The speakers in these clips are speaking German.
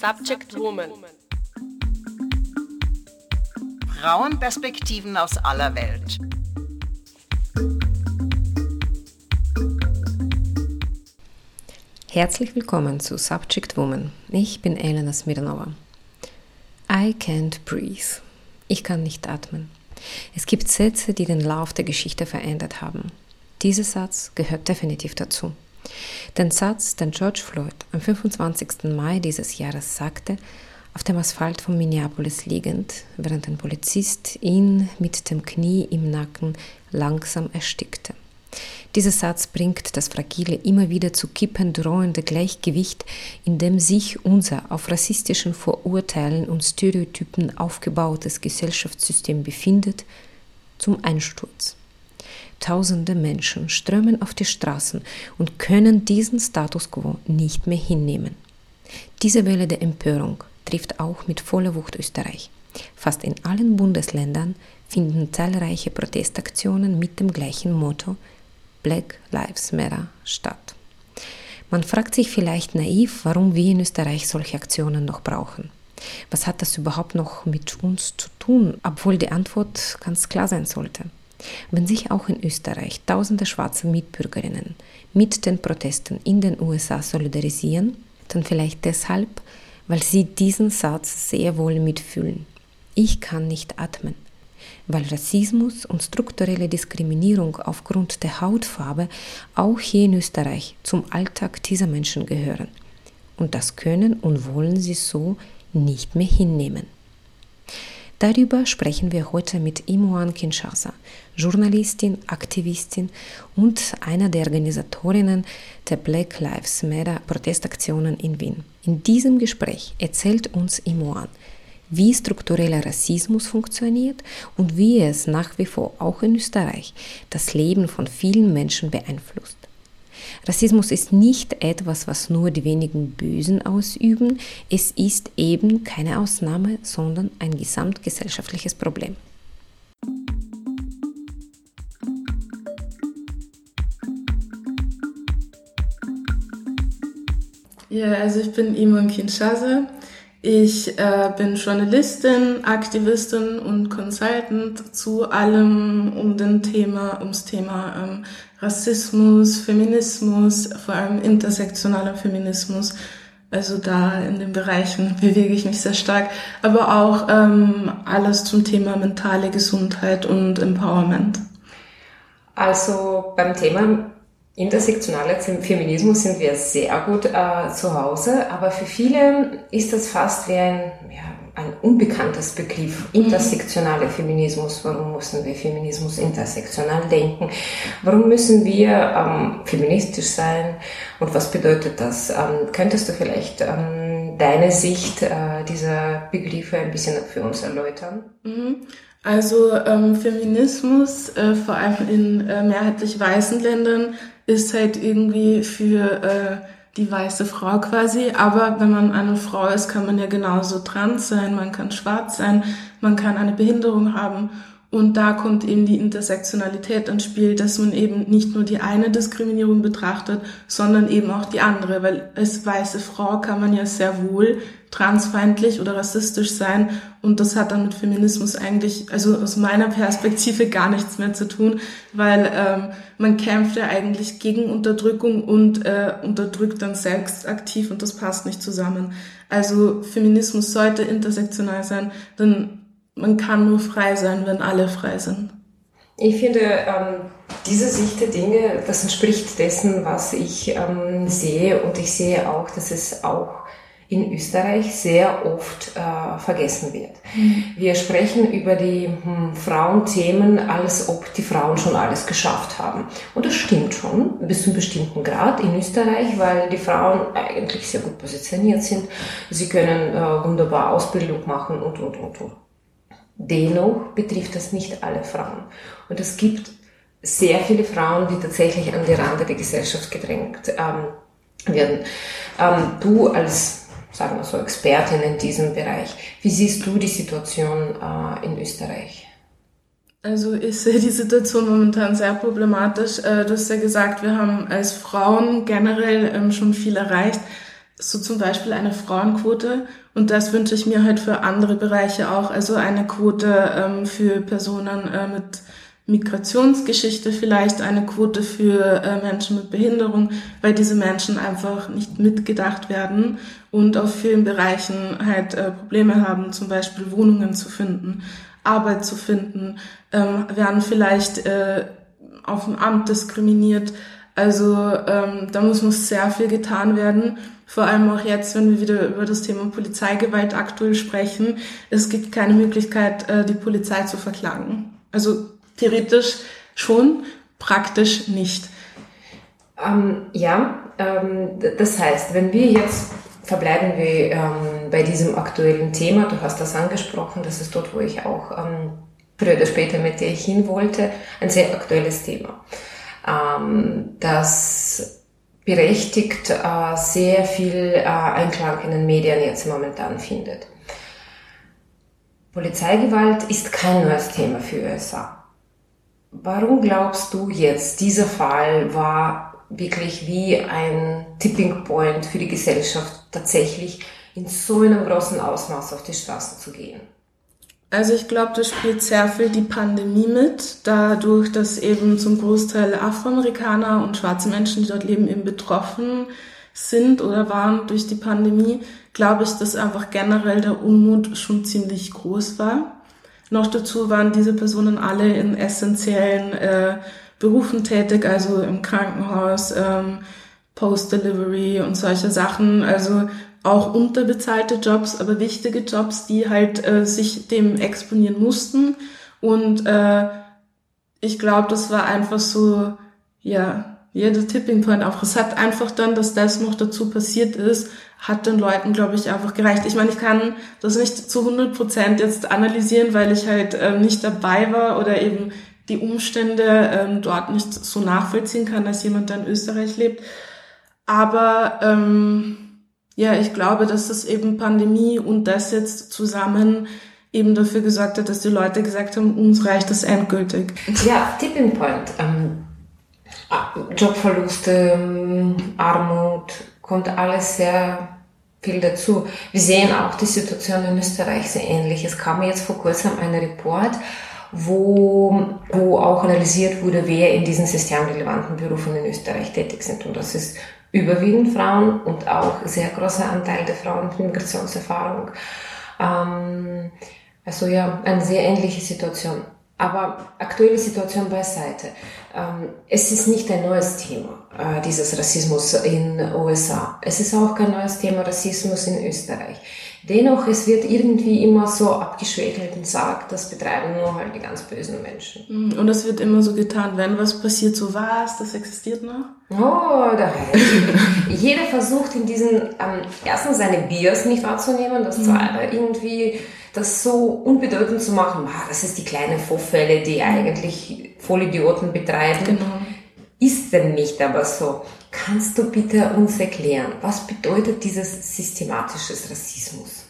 Subject Woman. Frauenperspektiven aus aller Welt. Herzlich willkommen zu Subject Woman. Ich bin Elena Smirnova. I can't breathe. Ich kann nicht atmen. Es gibt Sätze, die den Lauf der Geschichte verändert haben. Dieser Satz gehört definitiv dazu. Den Satz, den George Floyd am 25. Mai dieses Jahres sagte, auf dem Asphalt von Minneapolis liegend, während ein Polizist ihn mit dem Knie im Nacken langsam erstickte. Dieser Satz bringt das fragile, immer wieder zu kippen drohende Gleichgewicht, in dem sich unser auf rassistischen Vorurteilen und Stereotypen aufgebautes Gesellschaftssystem befindet, zum Einsturz. Tausende Menschen strömen auf die Straßen und können diesen Status quo nicht mehr hinnehmen. Diese Welle der Empörung trifft auch mit voller Wucht Österreich. Fast in allen Bundesländern finden zahlreiche Protestaktionen mit dem gleichen Motto Black Lives Matter statt. Man fragt sich vielleicht naiv, warum wir in Österreich solche Aktionen noch brauchen. Was hat das überhaupt noch mit uns zu tun, obwohl die Antwort ganz klar sein sollte? Wenn sich auch in Österreich tausende schwarze Mitbürgerinnen mit den Protesten in den USA solidarisieren, dann vielleicht deshalb, weil sie diesen Satz sehr wohl mitfühlen. Ich kann nicht atmen, weil Rassismus und strukturelle Diskriminierung aufgrund der Hautfarbe auch hier in Österreich zum Alltag dieser Menschen gehören. Und das können und wollen sie so nicht mehr hinnehmen. Darüber sprechen wir heute mit Imoan Kinshasa, Journalistin, Aktivistin und einer der Organisatorinnen der Black Lives Matter Protestaktionen in Wien. In diesem Gespräch erzählt uns Imoan, wie struktureller Rassismus funktioniert und wie es nach wie vor auch in Österreich das Leben von vielen Menschen beeinflusst. Rassismus ist nicht etwas, was nur die wenigen Bösen ausüben. Es ist eben keine Ausnahme, sondern ein gesamtgesellschaftliches Problem. Ja, also ich bin Iman Kinshasa. Ich äh, bin Journalistin, Aktivistin und Consultant zu allem um den Thema, ums Thema ähm, Rassismus, Feminismus, vor allem intersektionaler Feminismus. Also da in den Bereichen bewege ich mich sehr stark, aber auch ähm, alles zum Thema mentale Gesundheit und Empowerment. Also beim Thema intersektionaler Feminismus sind wir sehr gut äh, zu Hause, aber für viele ist das fast wie ein ja, ein unbekanntes Begriff, intersektionale Feminismus. Warum müssen wir Feminismus intersektional denken? Warum müssen wir ähm, feministisch sein? Und was bedeutet das? Ähm, könntest du vielleicht ähm, deine Sicht äh, dieser Begriffe ein bisschen für uns erläutern? Mhm. Also ähm, Feminismus, äh, vor allem in äh, mehrheitlich weißen Ländern, ist halt irgendwie für äh, die weiße Frau quasi. Aber wenn man eine Frau ist, kann man ja genauso trans sein, man kann schwarz sein, man kann eine Behinderung haben. Und da kommt eben die Intersektionalität ins Spiel, dass man eben nicht nur die eine Diskriminierung betrachtet, sondern eben auch die andere, weil als weiße Frau kann man ja sehr wohl transfeindlich oder rassistisch sein. Und das hat dann mit Feminismus eigentlich, also aus meiner Perspektive gar nichts mehr zu tun, weil ähm, man kämpft ja eigentlich gegen Unterdrückung und äh, unterdrückt dann selbst aktiv und das passt nicht zusammen. Also Feminismus sollte intersektional sein, denn man kann nur frei sein, wenn alle frei sind. Ich finde, ähm, diese Sicht der Dinge, das entspricht dessen, was ich ähm, sehe. Und ich sehe auch, dass es auch in Österreich sehr oft äh, vergessen wird. Mhm. Wir sprechen über die hm, Frauenthemen, als ob die Frauen schon alles geschafft haben. Und das stimmt schon, bis zu einem bestimmten Grad in Österreich, weil die Frauen eigentlich sehr gut positioniert sind. Sie können äh, wunderbar Ausbildung machen und, und, und, und. Dennoch betrifft das nicht alle Frauen. Und es gibt sehr viele Frauen, die tatsächlich an die Rande der Gesellschaft gedrängt ähm, werden. Ähm, du als, sagen wir so, Expertin in diesem Bereich, wie siehst du die Situation äh, in Österreich? Also ich sehe die Situation momentan sehr problematisch. Äh, du hast ja gesagt, wir haben als Frauen generell ähm, schon viel erreicht. So zum Beispiel eine Frauenquote und das wünsche ich mir halt für andere Bereiche auch, also eine Quote ähm, für Personen äh, mit Migrationsgeschichte vielleicht, eine Quote für äh, Menschen mit Behinderung, weil diese Menschen einfach nicht mitgedacht werden und auf vielen Bereichen halt äh, Probleme haben, zum Beispiel Wohnungen zu finden, Arbeit zu finden, ähm, werden vielleicht äh, auf dem Amt diskriminiert. Also ähm, da muss noch sehr viel getan werden. Vor allem auch jetzt, wenn wir wieder über das Thema Polizeigewalt aktuell sprechen. Es gibt keine Möglichkeit, äh, die Polizei zu verklagen. Also theoretisch schon, praktisch nicht. Ähm, ja, ähm, das heißt, wenn wir jetzt verbleiben wir ähm, bei diesem aktuellen Thema, du hast das angesprochen, das ist dort, wo ich auch ähm, früher oder später mit dir hin wollte, ein sehr aktuelles Thema. Ähm, das berechtigt äh, sehr viel äh, Einklang in den Medien jetzt momentan findet. Polizeigewalt ist kein neues Thema für USA. Warum glaubst du jetzt, dieser Fall war wirklich wie ein Tipping Point für die Gesellschaft, tatsächlich in so einem großen Ausmaß auf die Straßen zu gehen? Also ich glaube, das spielt sehr viel die Pandemie mit, dadurch, dass eben zum Großteil Afroamerikaner und schwarze Menschen, die dort leben, eben betroffen sind oder waren durch die Pandemie, glaube ich, dass einfach generell der Unmut schon ziemlich groß war. Noch dazu waren diese Personen alle in essentiellen äh, Berufen tätig, also im Krankenhaus, ähm, Post-Delivery und solche Sachen. Also auch unterbezahlte Jobs, aber wichtige Jobs, die halt äh, sich dem exponieren mussten. Und äh, ich glaube, das war einfach so, ja, jeder Tipping Point auch. Es hat einfach dann, dass das noch dazu passiert ist, hat den Leuten, glaube ich, einfach gereicht. Ich meine, ich kann das nicht zu 100 Prozent jetzt analysieren, weil ich halt äh, nicht dabei war oder eben die Umstände ähm, dort nicht so nachvollziehen kann, als jemand, der in Österreich lebt. Aber ähm, ja, ich glaube, dass das eben Pandemie und das jetzt zusammen eben dafür gesorgt hat, dass die Leute gesagt haben, uns reicht das endgültig. Ja, Tipping Point. Ähm, Jobverluste, ähm, Armut, kommt alles sehr viel dazu. Wir sehen auch die Situation in Österreich sehr ähnlich. Es kam jetzt vor kurzem ein Report, wo, wo auch analysiert wurde, wer in diesen systemrelevanten Berufen in Österreich tätig sind. Und das ist überwiegend Frauen und auch sehr großer Anteil der Frauen mit Migrationserfahrung. Ähm, also ja, eine sehr ähnliche Situation. Aber aktuelle Situation beiseite. Ähm, es ist nicht ein neues Thema, äh, dieses Rassismus in USA. Es ist auch kein neues Thema Rassismus in Österreich. Dennoch, es wird irgendwie immer so abgeschwächelt und sagt, das betreiben nur halt die ganz bösen Menschen. Mhm, und es wird immer so getan, wenn was passiert, so was, das existiert noch? Oh, da Jeder versucht in diesen, ähm, erstens seine Bias nicht wahrzunehmen, das mhm. zweite irgendwie das so unbedeutend zu machen, ah, das ist die kleine Vorfälle, die eigentlich Vollidioten betreiben. Genau. Ist denn nicht aber so. Kannst du bitte uns erklären, was bedeutet dieses systematisches Rassismus?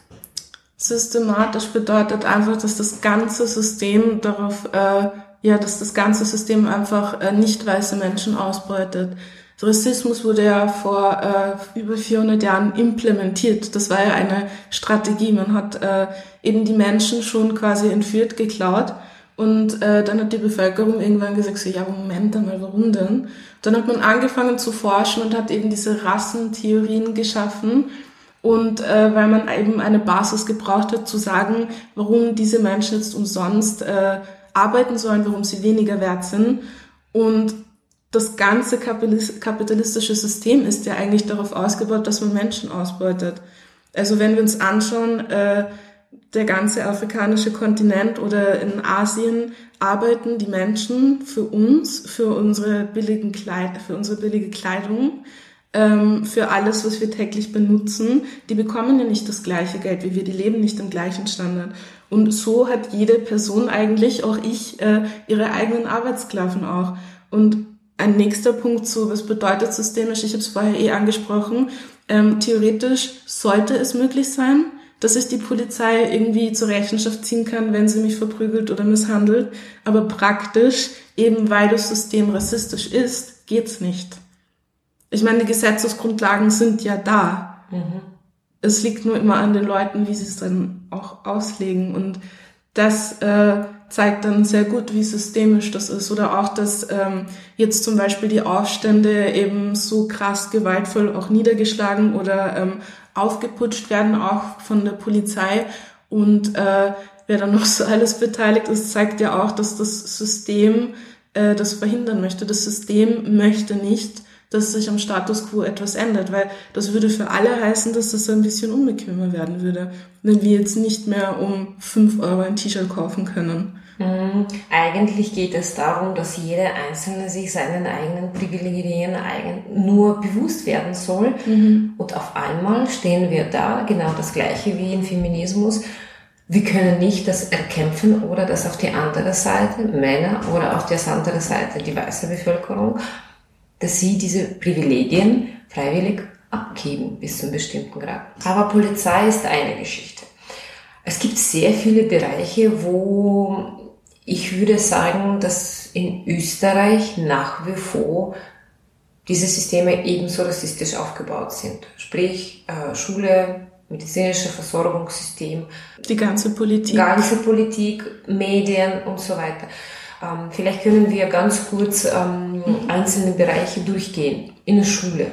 Systematisch bedeutet einfach, dass das ganze System darauf, äh, ja, dass das ganze System einfach äh, nicht weiße Menschen ausbeutet. Rassismus wurde ja vor äh, über 400 Jahren implementiert. Das war ja eine Strategie. Man hat äh, eben die Menschen schon quasi entführt, geklaut. Und äh, dann hat die Bevölkerung irgendwann gesagt, so, ja, Moment einmal, warum denn? Dann hat man angefangen zu forschen und hat eben diese Rassentheorien geschaffen. Und äh, weil man eben eine Basis gebraucht hat, zu sagen, warum diese Menschen jetzt umsonst äh, arbeiten sollen, warum sie weniger wert sind. Und das ganze kapitalistische System ist ja eigentlich darauf ausgebaut, dass man Menschen ausbeutet. Also wenn wir uns anschauen, äh, der ganze afrikanische Kontinent oder in Asien arbeiten die Menschen für uns, für unsere billigen Kleid für unsere billige Kleidung, ähm, für alles, was wir täglich benutzen. Die bekommen ja nicht das gleiche Geld wie wir, die leben nicht im gleichen Standard. Und so hat jede Person eigentlich, auch ich, äh, ihre eigenen Arbeitssklaven auch. Und ein nächster Punkt so, was bedeutet systemisch? Ich habe es vorher eh angesprochen. Ähm, theoretisch sollte es möglich sein, dass ich die Polizei irgendwie zur Rechenschaft ziehen kann, wenn sie mich verprügelt oder misshandelt. Aber praktisch, eben weil das System rassistisch ist, geht's nicht. Ich meine, die Gesetzesgrundlagen sind ja da. Mhm. Es liegt nur immer an den Leuten, wie sie es dann auch auslegen. Und das äh, zeigt dann sehr gut, wie systemisch das ist. Oder auch, dass ähm, jetzt zum Beispiel die Aufstände eben so krass gewaltvoll auch niedergeschlagen oder ähm, aufgeputscht werden, auch von der Polizei. Und äh, wer dann noch so alles beteiligt ist, zeigt ja auch, dass das System äh, das verhindern möchte. Das System möchte nicht, dass sich am Status quo etwas ändert, weil das würde für alle heißen, dass das ein bisschen unbequemer werden würde, wenn wir jetzt nicht mehr um fünf Euro ein T-Shirt kaufen können. Mhm. Eigentlich geht es darum, dass jeder Einzelne sich seinen eigenen Privilegien eigen, nur bewusst werden soll. Mhm. Und auf einmal stehen wir da, genau das gleiche wie im Feminismus. Wir können nicht das erkämpfen oder das auf die andere Seite, Männer oder auf die andere Seite, die weiße Bevölkerung, dass sie diese Privilegien freiwillig abgeben bis zu einem bestimmten Grad. Aber Polizei ist eine Geschichte. Es gibt sehr viele Bereiche, wo ich würde sagen, dass in Österreich nach wie vor diese Systeme ebenso rassistisch aufgebaut sind. Sprich, äh, Schule, medizinische Versorgungssystem. Die ganze Politik. Ganze Politik, Medien und so weiter. Ähm, vielleicht können wir ganz kurz ähm, einzelne Bereiche durchgehen. In der Schule.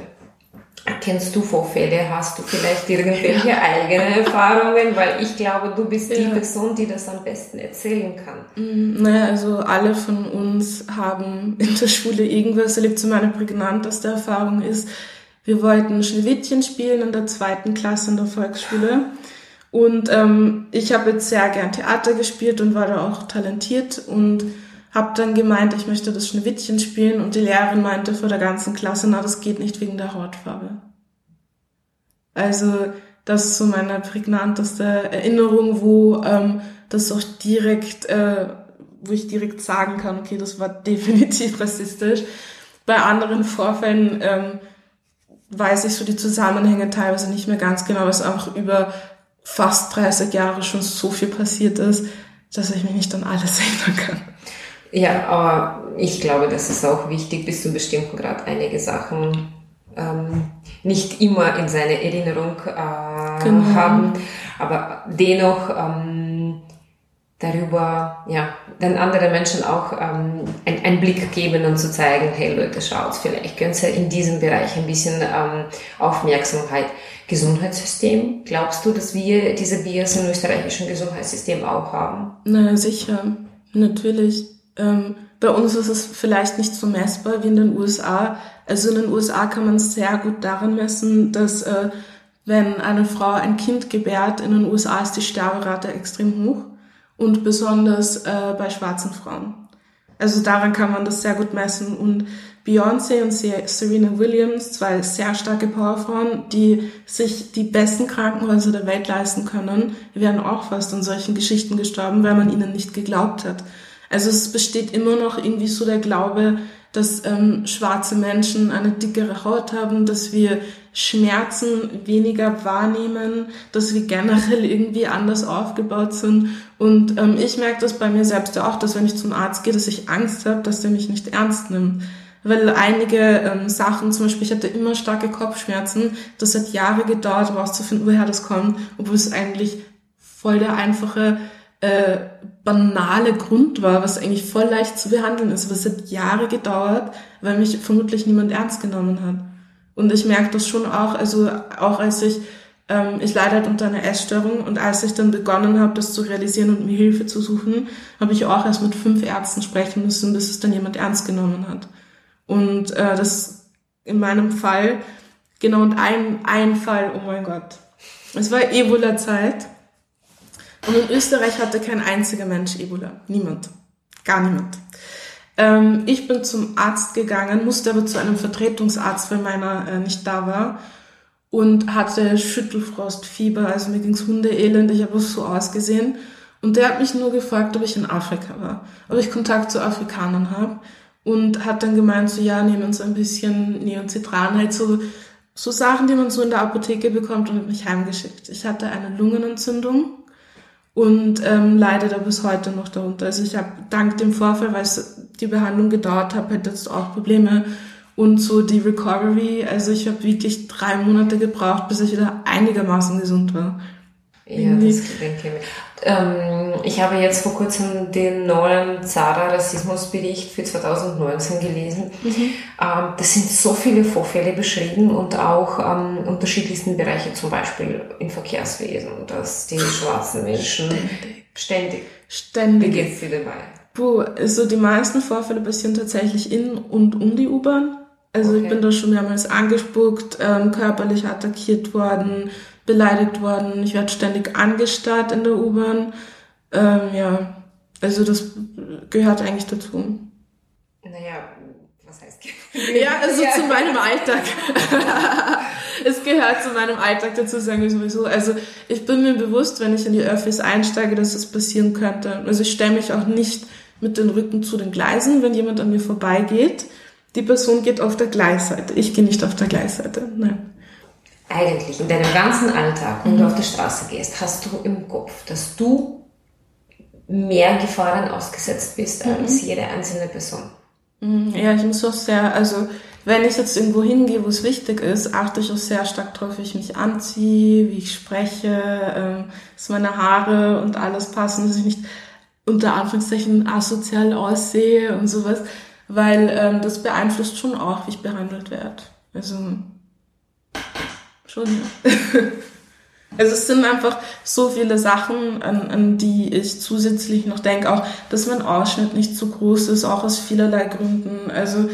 Kennst du Vorfälle? Hast du vielleicht irgendwelche ja. eigene Erfahrungen? Weil ich glaube, du bist ja. die Person, die das am besten erzählen kann. Mm, naja, also alle von uns haben in der Schule irgendwas erlebt. So meine prägnanteste Erfahrung ist, wir wollten Schneewittchen spielen in der zweiten Klasse in der Volksschule. Und ähm, ich habe jetzt sehr gern Theater gespielt und war da auch talentiert und habe dann gemeint, ich möchte das Schneewittchen spielen und die Lehrerin meinte vor der ganzen Klasse, na, das geht nicht wegen der Hautfarbe. Also das ist so meine prägnanteste Erinnerung, wo ähm, das auch direkt, äh, wo ich direkt sagen kann, okay, das war definitiv rassistisch. Bei anderen Vorfällen ähm, weiß ich so die Zusammenhänge teilweise nicht mehr ganz genau, es einfach über fast 30 Jahre schon so viel passiert ist, dass ich mich nicht an alles erinnern kann. Ja, aber ich glaube, das ist auch wichtig, bis zu einem bestimmten Grad einige Sachen ähm, nicht immer in seiner Erinnerung äh, genau. haben, aber dennoch ähm, darüber, ja, dann andere Menschen auch ähm, ein, einen Blick geben und zu zeigen, hey Leute, schaut, vielleicht könnt ihr in diesem Bereich ein bisschen ähm, Aufmerksamkeit. Gesundheitssystem, glaubst du, dass wir diese Bias im österreichischen Gesundheitssystem auch haben? Na sicher, natürlich. Ähm, bei uns ist es vielleicht nicht so messbar wie in den USA. Also in den USA kann man es sehr gut daran messen, dass äh, wenn eine Frau ein Kind gebärt, in den USA ist die Sterberate extrem hoch und besonders äh, bei schwarzen Frauen. Also daran kann man das sehr gut messen und Beyoncé und Serena Williams, zwei sehr starke Powerfrauen, die sich die besten Krankenhäuser der Welt leisten können, wären auch fast an solchen Geschichten gestorben, weil man ihnen nicht geglaubt hat. Also es besteht immer noch irgendwie so der Glaube, dass ähm, schwarze Menschen eine dickere Haut haben, dass wir Schmerzen weniger wahrnehmen, dass wir generell irgendwie anders aufgebaut sind. Und ähm, ich merke das bei mir selbst auch, dass wenn ich zum Arzt gehe, dass ich Angst habe, dass der mich nicht ernst nimmt. Weil einige ähm, Sachen, zum Beispiel, ich hatte immer starke Kopfschmerzen, das hat Jahre gedauert, herauszufinden, woher das kommt, obwohl es eigentlich voll der einfache äh, banale Grund war, was eigentlich voll leicht zu behandeln ist. Es hat Jahre gedauert, weil mich vermutlich niemand ernst genommen hat. Und ich merke das schon auch, also auch als ich, ähm, ich leide halt unter einer Essstörung und als ich dann begonnen habe, das zu realisieren und mir Hilfe zu suchen, habe ich auch erst mit fünf Ärzten sprechen müssen, bis es dann jemand ernst genommen hat. Und äh, das in meinem Fall, genau, und ein, ein Fall, oh mein Gott. Es war Ebola-Zeit und in Österreich hatte kein einziger Mensch Ebola. Niemand. Gar niemand. Ähm, ich bin zum Arzt gegangen, musste aber zu einem Vertretungsarzt, weil meiner äh, nicht da war. Und hatte Schüttelfrostfieber, also mir ging's Hundeelend, ich habe so ausgesehen. Und der hat mich nur gefragt, ob ich in Afrika war, ob ich Kontakt zu Afrikanern habe. Und hat dann gemeint, so ja, nehmen uns ein bisschen Neocitran, halt so, so Sachen, die man so in der Apotheke bekommt und hat mich heimgeschickt. Ich hatte eine Lungenentzündung und ähm, leide da bis heute noch darunter. Also ich habe dank dem Vorfall, weil es die Behandlung gedauert hat, halt jetzt auch Probleme und so die Recovery. Also ich habe wirklich drei Monate gebraucht, bis ich wieder einigermaßen gesund war. Ja, das denke ich. Ähm, ich habe jetzt vor kurzem den neuen Zara Rassismusbericht für 2019 gelesen. Mhm. Ähm, das sind so viele Vorfälle beschrieben und auch ähm, unterschiedlichsten Bereiche, zum Beispiel im Verkehrswesen, dass die schwarzen Menschen ständig, ständig. Wie geht's dir dabei? Puh, also die meisten Vorfälle passieren tatsächlich in und um die U-Bahn. Also okay. ich bin da schon mehrmals angespuckt, ähm, körperlich attackiert worden, beleidigt worden. Ich werde ständig angestarrt in der U-Bahn. Ähm, ja, also das gehört eigentlich dazu. Naja, was heißt Ja, also ja. zu meinem Alltag. es gehört zu meinem Alltag dazu, sagen wir sowieso. Also ich bin mir bewusst, wenn ich in die Öffis einsteige, dass das passieren könnte. Also ich stelle mich auch nicht mit den Rücken zu den Gleisen, wenn jemand an mir vorbeigeht. Die Person geht auf der Gleisseite. Ich gehe nicht auf der Gleisseite. Nein eigentlich in deinem ganzen Alltag, wenn mhm. du auf der Straße gehst, hast du im Kopf, dass du mehr Gefahren ausgesetzt bist mhm. als jede einzelne Person. Mhm. Ja, ich muss auch sehr, also wenn ich jetzt irgendwo hingehe, wo es wichtig ist, achte ich auch sehr stark darauf, wie ich mich anziehe, wie ich spreche, ähm, dass meine Haare und alles passen, dass ich nicht unter Anführungszeichen asozial aussehe und sowas, weil ähm, das beeinflusst schon auch, wie ich behandelt werde. Also schon. also es sind einfach so viele Sachen, an, an die ich zusätzlich noch denke. Auch, dass mein Ausschnitt nicht zu groß ist, auch aus vielerlei Gründen. Also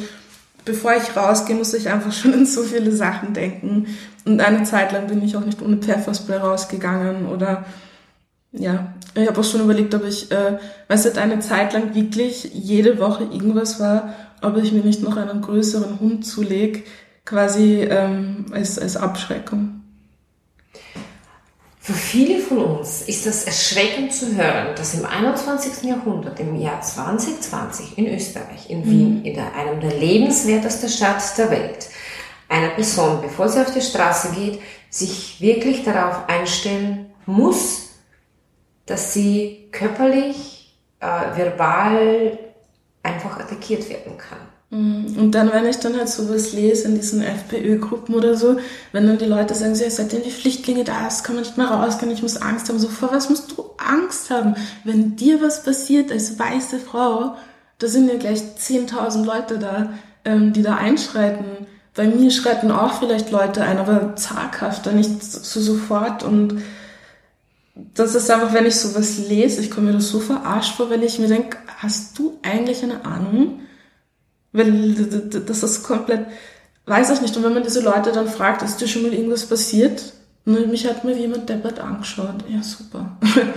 bevor ich rausgehe, muss ich einfach schon in so viele Sachen denken. Und eine Zeit lang bin ich auch nicht ohne Pfefferspray rausgegangen oder ja, ich habe auch schon überlegt, ob ich, äh, weil es eine Zeit lang wirklich jede Woche irgendwas war, ob ich mir nicht noch einen größeren Hund zulege, quasi ähm, als, als Abschreckung. Für viele von uns ist das erschreckend zu hören, dass im 21. Jahrhundert, im Jahr 2020 in Österreich, in Wien, mhm. in der, einem der lebenswertesten Stadt der Welt, eine Person, bevor sie auf die Straße geht, sich wirklich darauf einstellen muss, dass sie körperlich, äh, verbal einfach attackiert werden kann. Mhm. Und dann, wenn ich dann halt sowas lese in diesen FPÖ-Gruppen oder so, wenn dann die Leute sagen, so, ja, seitdem die Flüchtlinge da ist, kann man nicht mehr rausgehen, ich muss Angst haben. So, vor was musst du Angst haben? Wenn dir was passiert als weiße Frau, da sind ja gleich 10.000 Leute da, ähm, die da einschreiten. Bei mir schreiten auch vielleicht Leute ein, aber zaghafter, nicht so sofort. Und das ist einfach, wenn ich sowas lese, ich komme mir das so verarscht vor, weil ich mir denke, hast du eigentlich eine Ahnung, weil das ist komplett, weiß ich nicht. Und wenn man diese Leute dann fragt, ist dir schon mal irgendwas passiert? Und mich hat mir jemand deppert angeschaut. Ja, super.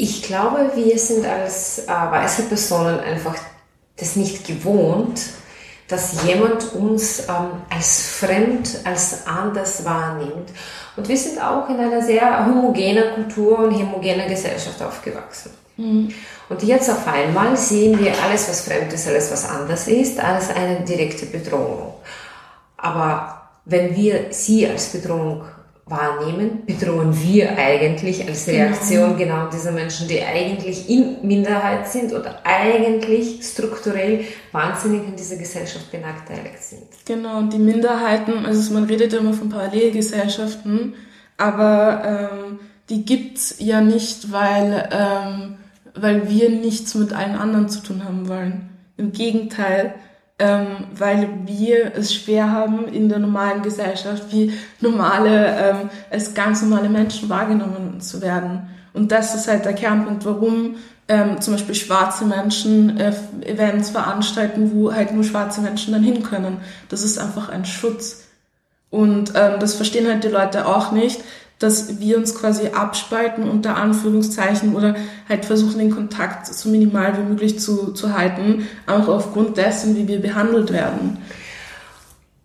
Ich glaube, wir sind als äh, weiße Personen einfach das nicht gewohnt, dass jemand uns ähm, als fremd, als anders wahrnimmt. Und wir sind auch in einer sehr homogenen Kultur und homogener Gesellschaft aufgewachsen. Mhm. Und jetzt auf einmal sehen wir alles, was fremd ist, alles, was anders ist, als eine direkte Bedrohung. Aber wenn wir sie als Bedrohung wahrnehmen, bedrohen wir eigentlich als genau. Reaktion genau, genau diese Menschen, die eigentlich in Minderheit sind oder eigentlich strukturell wahnsinnig in dieser Gesellschaft benachteiligt sind. Genau, und die Minderheiten, also man redet immer von Parallelgesellschaften, aber ähm, die gibt's ja nicht, weil ähm, weil wir nichts mit allen anderen zu tun haben wollen. Im Gegenteil, ähm, weil wir es schwer haben, in der normalen Gesellschaft wie normale, ähm, als ganz normale Menschen wahrgenommen zu werden. Und das ist halt der Kernpunkt, warum ähm, zum Beispiel schwarze Menschen äh, Events veranstalten, wo halt nur schwarze Menschen dann hin können. Das ist einfach ein Schutz. Und ähm, das verstehen halt die Leute auch nicht, dass wir uns quasi abspalten unter Anführungszeichen oder halt versuchen, den Kontakt so minimal wie möglich zu, zu halten, auch aufgrund dessen, wie wir behandelt werden.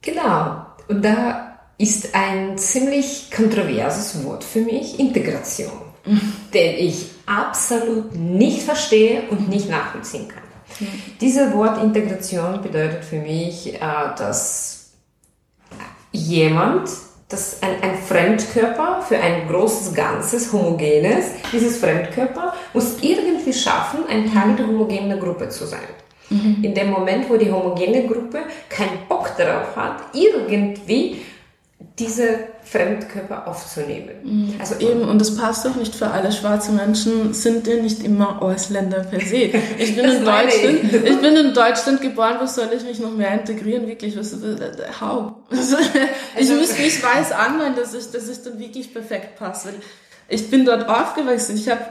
Genau. Und da ist ein ziemlich kontroverses Wort für mich, Integration, mhm. den ich absolut nicht verstehe und nicht nachvollziehen kann. Mhm. Dieses Wort Integration bedeutet für mich, äh, dass jemand das ein, ein Fremdkörper für ein großes Ganzes, homogenes, dieses Fremdkörper muss irgendwie schaffen, ein Teil der homogenen Gruppe zu sein. Mhm. In dem Moment, wo die homogene Gruppe keinen Bock darauf hat, irgendwie diese Fremdkörper aufzunehmen. Mhm. Also eben, und das passt auch nicht für alle schwarze Menschen, sind ja nicht immer Ausländer per se. Ich bin, in Deutschland, ich bin in Deutschland geboren, was soll ich mich noch mehr integrieren? Wirklich, was, how? Also, ich also, muss mich weiß anmelden, dass ich, dass ich dann wirklich perfekt passe. Ich bin dort aufgewachsen, ich habe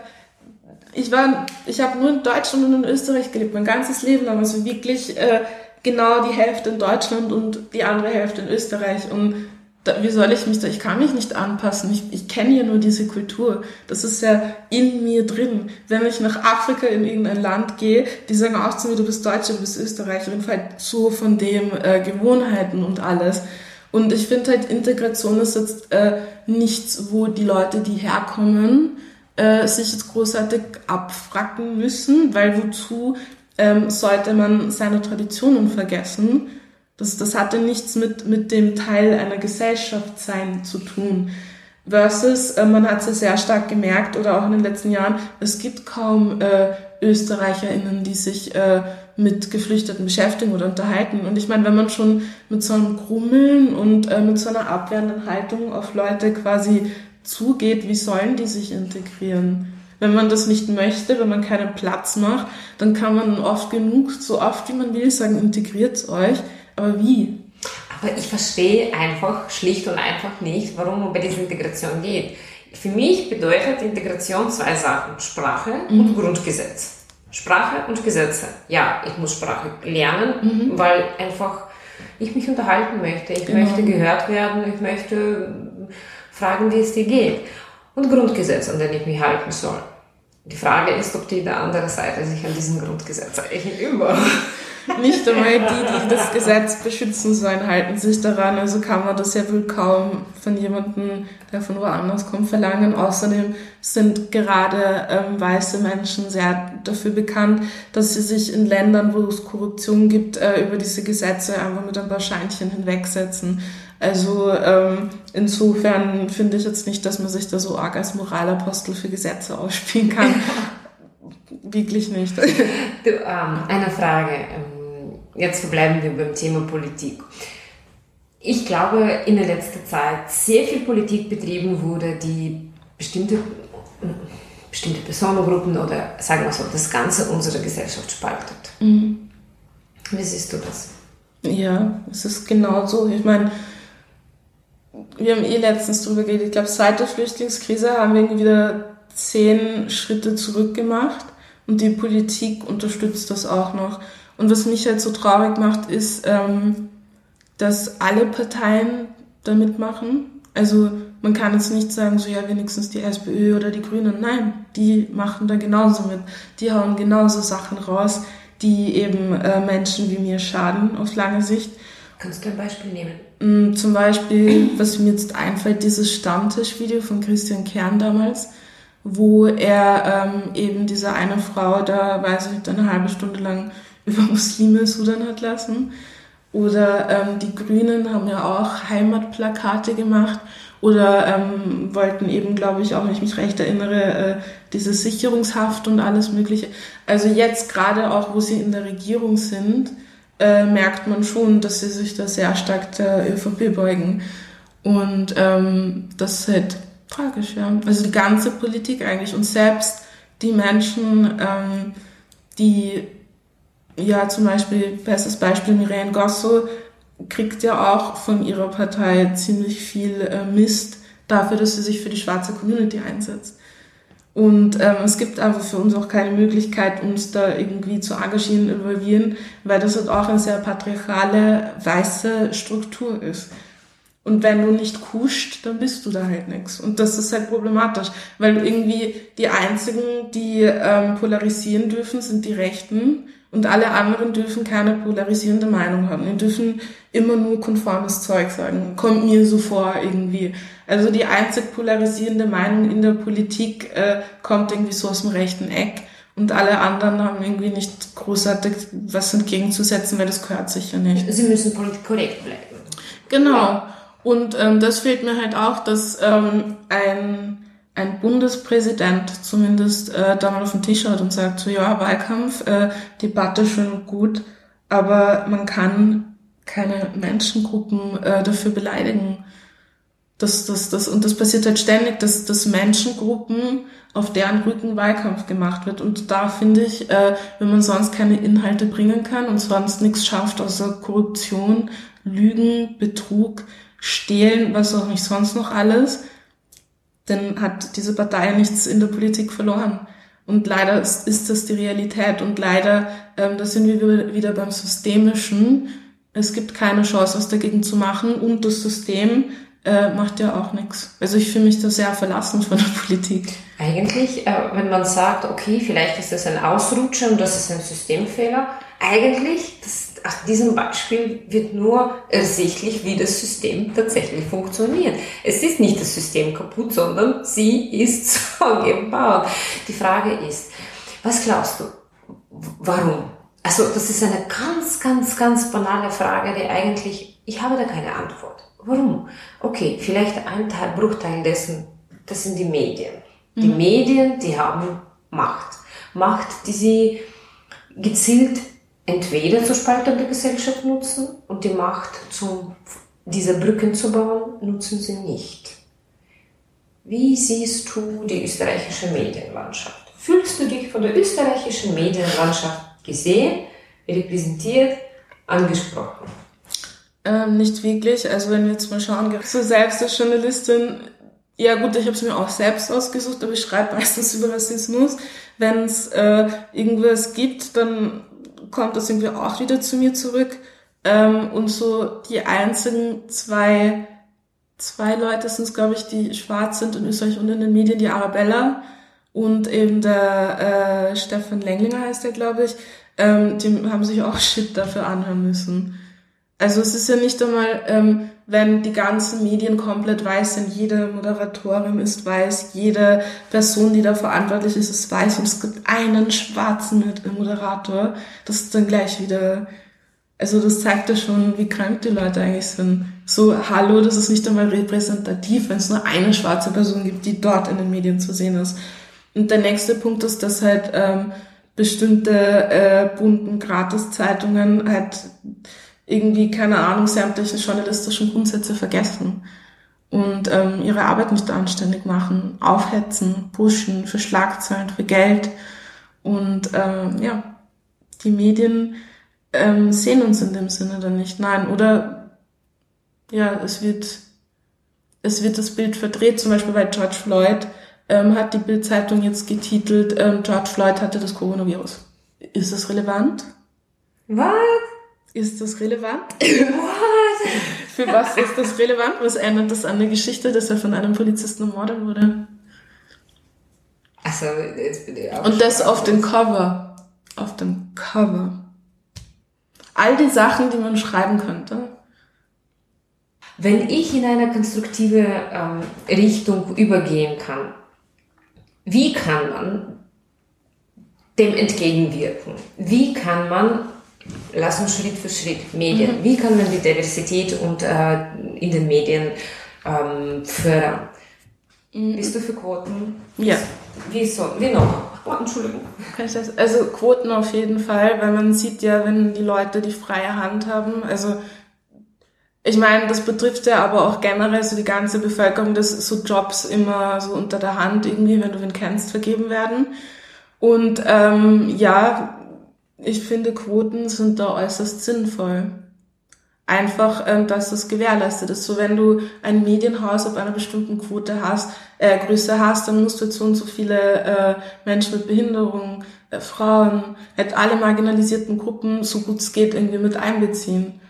ich war, ich habe nur in Deutschland und in Österreich gelebt, mein ganzes Leben lang, also wirklich äh, genau die Hälfte in Deutschland und die andere Hälfte in Österreich und da, wie soll ich mich da, ich kann mich nicht anpassen, ich, ich kenne ja nur diese Kultur, das ist ja in mir drin. Wenn ich nach Afrika in irgendein Land gehe, die sagen auch zu mir, du bist Deutsche, du bist Österreicherin, halt so von dem äh, Gewohnheiten und alles. Und ich finde halt, Integration ist jetzt äh, nichts, wo die Leute, die herkommen, äh, sich jetzt großartig abfracken müssen, weil wozu ähm, sollte man seine Traditionen vergessen? Das, das hatte nichts mit, mit dem Teil einer Gesellschaft sein zu tun. Versus, äh, man hat es ja sehr stark gemerkt oder auch in den letzten Jahren, es gibt kaum äh, ÖsterreicherInnen, die sich äh, mit Geflüchteten beschäftigen oder unterhalten. Und ich meine, wenn man schon mit so einem Grummeln und äh, mit so einer abwehrenden Haltung auf Leute quasi zugeht, wie sollen die sich integrieren? Wenn man das nicht möchte, wenn man keinen Platz macht, dann kann man oft genug, so oft wie man will, sagen, integriert euch. Aber wie? Aber ich verstehe einfach schlicht und einfach nicht, warum man bei dieser Integration geht. Für mich bedeutet Integration zwei Sachen. Sprache mhm. und Grundgesetz. Sprache und Gesetze. Ja, ich muss Sprache lernen, mhm. weil einfach ich mich unterhalten möchte. Ich genau. möchte gehört werden. Ich möchte fragen, wie es dir geht. Und Grundgesetz, an den ich mich halten soll. Die Frage ist, ob die der andere Seite sich an diesem Grundgesetz eigentlich immer. Nicht einmal die, die das Gesetz beschützen sollen, halten sich daran. Also kann man das ja wohl kaum von jemandem, der von woanders kommt, verlangen. Außerdem sind gerade ähm, weiße Menschen sehr dafür bekannt, dass sie sich in Ländern, wo es Korruption gibt, äh, über diese Gesetze einfach mit ein paar Scheinchen hinwegsetzen. Also ähm, insofern finde ich jetzt nicht, dass man sich da so arg als Moralapostel für Gesetze ausspielen kann. Wirklich nicht. Du, ähm, eine Frage. Jetzt verbleiben wir beim Thema Politik. Ich glaube, in der letzten Zeit sehr viel Politik betrieben wurde, die bestimmte, bestimmte Personengruppen oder sagen wir so, das Ganze unserer Gesellschaft spaltet. Mhm. Wie siehst du das? Ja, es ist genau so. Ich meine, wir haben eh letztens drüber geredet, ich glaube, seit der Flüchtlingskrise haben wir wieder zehn Schritte zurück gemacht und die Politik unterstützt das auch noch. Und was mich halt so traurig macht, ist, ähm, dass alle Parteien da mitmachen. Also man kann jetzt nicht sagen, so ja, wenigstens die SPÖ oder die Grünen. Nein, die machen da genauso mit. Die hauen genauso Sachen raus, die eben äh, Menschen wie mir schaden auf lange Sicht. Kannst du ein Beispiel nehmen? Mm, zum Beispiel, was mir jetzt einfällt, dieses Stammtischvideo von Christian Kern damals, wo er ähm, eben diese eine Frau da, weiß ich nicht, eine halbe Stunde lang über Muslime sudern hat lassen. Oder ähm, die Grünen haben ja auch Heimatplakate gemacht oder ähm, wollten eben, glaube ich, auch, wenn ich mich recht erinnere, äh, diese Sicherungshaft und alles Mögliche. Also jetzt gerade auch, wo sie in der Regierung sind, äh, merkt man schon, dass sie sich da sehr stark der ÖVP beugen. Und ähm, das ist halt tragisch, ja. Also die ganze Politik eigentlich und selbst die Menschen, ähm, die ja zum Beispiel, bestes Beispiel Mireille Gosso, kriegt ja auch von ihrer Partei ziemlich viel äh, Mist dafür, dass sie sich für die schwarze Community einsetzt. Und ähm, es gibt einfach für uns auch keine Möglichkeit, uns da irgendwie zu engagieren, involvieren, weil das halt auch eine sehr patriarchale, weiße Struktur ist. Und wenn du nicht kuscht, dann bist du da halt nichts. Und das ist halt problematisch, weil irgendwie die einzigen, die ähm, polarisieren dürfen, sind die Rechten und alle anderen dürfen keine polarisierende Meinung haben. Die dürfen immer nur konformes Zeug sagen. Kommt mir so vor irgendwie. Also die einzig polarisierende Meinung in der Politik äh, kommt irgendwie so aus dem rechten Eck. Und alle anderen haben irgendwie nicht großartig was entgegenzusetzen, weil das gehört sich ja nicht. Sie müssen politisch korrekt bleiben. Genau. Und ähm, das fehlt mir halt auch, dass ähm, ein, ein Bundespräsident zumindest äh, da mal auf den Tisch schaut und sagt, so ja, Wahlkampf, äh, Debatte schön und gut, aber man kann keine Menschengruppen äh, dafür beleidigen. Das, das, das, und das passiert halt ständig, dass, dass Menschengruppen auf deren Rücken Wahlkampf gemacht wird. Und da finde ich, äh, wenn man sonst keine Inhalte bringen kann und sonst nichts schafft außer Korruption, Lügen, Betrug, Stehlen, was auch nicht sonst noch alles, dann hat diese Partei nichts in der Politik verloren. Und leider ist, das die Realität. Und leider, ähm, da sind wir wieder beim Systemischen. Es gibt keine Chance, was dagegen zu machen. Und das System äh, macht ja auch nichts. Also ich fühle mich da sehr verlassen von der Politik. Eigentlich, äh, wenn man sagt, okay, vielleicht ist das ein Ausrutscher und das ist ein Systemfehler, eigentlich, das, aus diesem Beispiel wird nur ersichtlich, wie das System tatsächlich funktioniert. Es ist nicht das System kaputt, sondern sie ist so gebaut. Die Frage ist, was glaubst du, warum? Also das ist eine ganz, ganz, ganz banale Frage, die eigentlich, ich habe da keine Antwort. Warum? Okay, vielleicht ein Teil, Bruchteil dessen, das sind die Medien. Die mhm. Medien, die haben Macht. Macht, die sie gezielt entweder zur Spaltung der Gesellschaft nutzen und die Macht, zum, diese Brücken zu bauen, nutzen sie nicht. Wie siehst du die österreichische Medienlandschaft? Fühlst du dich von der österreichischen Medienlandschaft gesehen, repräsentiert, angesprochen? Ähm, nicht wirklich. Also wenn wir jetzt mal schauen, so selbst als Journalistin, ja gut, ich habe es mir auch selbst ausgesucht, aber ich schreibe meistens über Rassismus. Wenn es äh, irgendwas gibt, dann kommt das irgendwie auch wieder zu mir zurück. Ähm, und so die einzigen zwei, zwei Leute sind es, glaube ich, die schwarz sind in Österreich und in den Medien, die Arabella und eben der äh, Stefan Lenglinger heißt der, glaube ich, ähm, die haben sich auch Shit dafür anhören müssen. Also es ist ja nicht einmal, ähm, wenn die ganzen Medien komplett weiß sind, jede Moderatorin ist weiß, jede Person, die da verantwortlich ist, ist weiß und es gibt einen schwarzen Moderator, das ist dann gleich wieder, also das zeigt ja schon, wie krank die Leute eigentlich sind. So, hallo, das ist nicht einmal repräsentativ, wenn es nur eine schwarze Person gibt, die dort in den Medien zu sehen ist. Und der nächste Punkt ist, dass halt ähm, bestimmte äh, bunten Gratiszeitungen halt irgendwie, keine Ahnung, sämtliche journalistischen Grundsätze vergessen und ähm, ihre Arbeit nicht anständig machen, aufhetzen, pushen für Schlagzeilen, für Geld. Und ähm, ja, die Medien ähm, sehen uns in dem Sinne dann nicht. Nein, oder ja, es wird, es wird das Bild verdreht, zum Beispiel bei George Floyd ähm, hat die Bildzeitung jetzt getitelt, ähm, George Floyd hatte das Coronavirus. Ist das relevant? Was? Ist das relevant? What? Für was ist das relevant? Was ändert das an der Geschichte, dass er von einem Polizisten ermordet wurde? Also, jetzt bin ich auch Und das auf dem Cover. Auf dem Cover. All die Sachen, die man schreiben könnte. Wenn ich in eine konstruktive ähm, Richtung übergehen kann, wie kann man dem entgegenwirken? Wie kann man lass uns Schritt für Schritt Medien. Mhm. Wie kann man die Diversität und, äh, in den Medien ähm, fördern? Mhm. Bist du für Quoten? Ja. Wie, so, wie noch? Oh, Entschuldigung. Also Quoten auf jeden Fall, weil man sieht ja, wenn die Leute die freie Hand haben, also ich meine, das betrifft ja aber auch generell so die ganze Bevölkerung, dass so Jobs immer so unter der Hand irgendwie, wenn du wen kennst, vergeben werden. Und ähm, ja, ich finde, Quoten sind da äußerst sinnvoll. Einfach, ähm, dass es gewährleistet ist. So, wenn du ein Medienhaus auf einer bestimmten Quote hast, äh, Größe hast, dann musst du jetzt so und so viele äh, Menschen mit Behinderung, äh, Frauen, halt alle marginalisierten Gruppen, so gut es geht, irgendwie mit einbeziehen.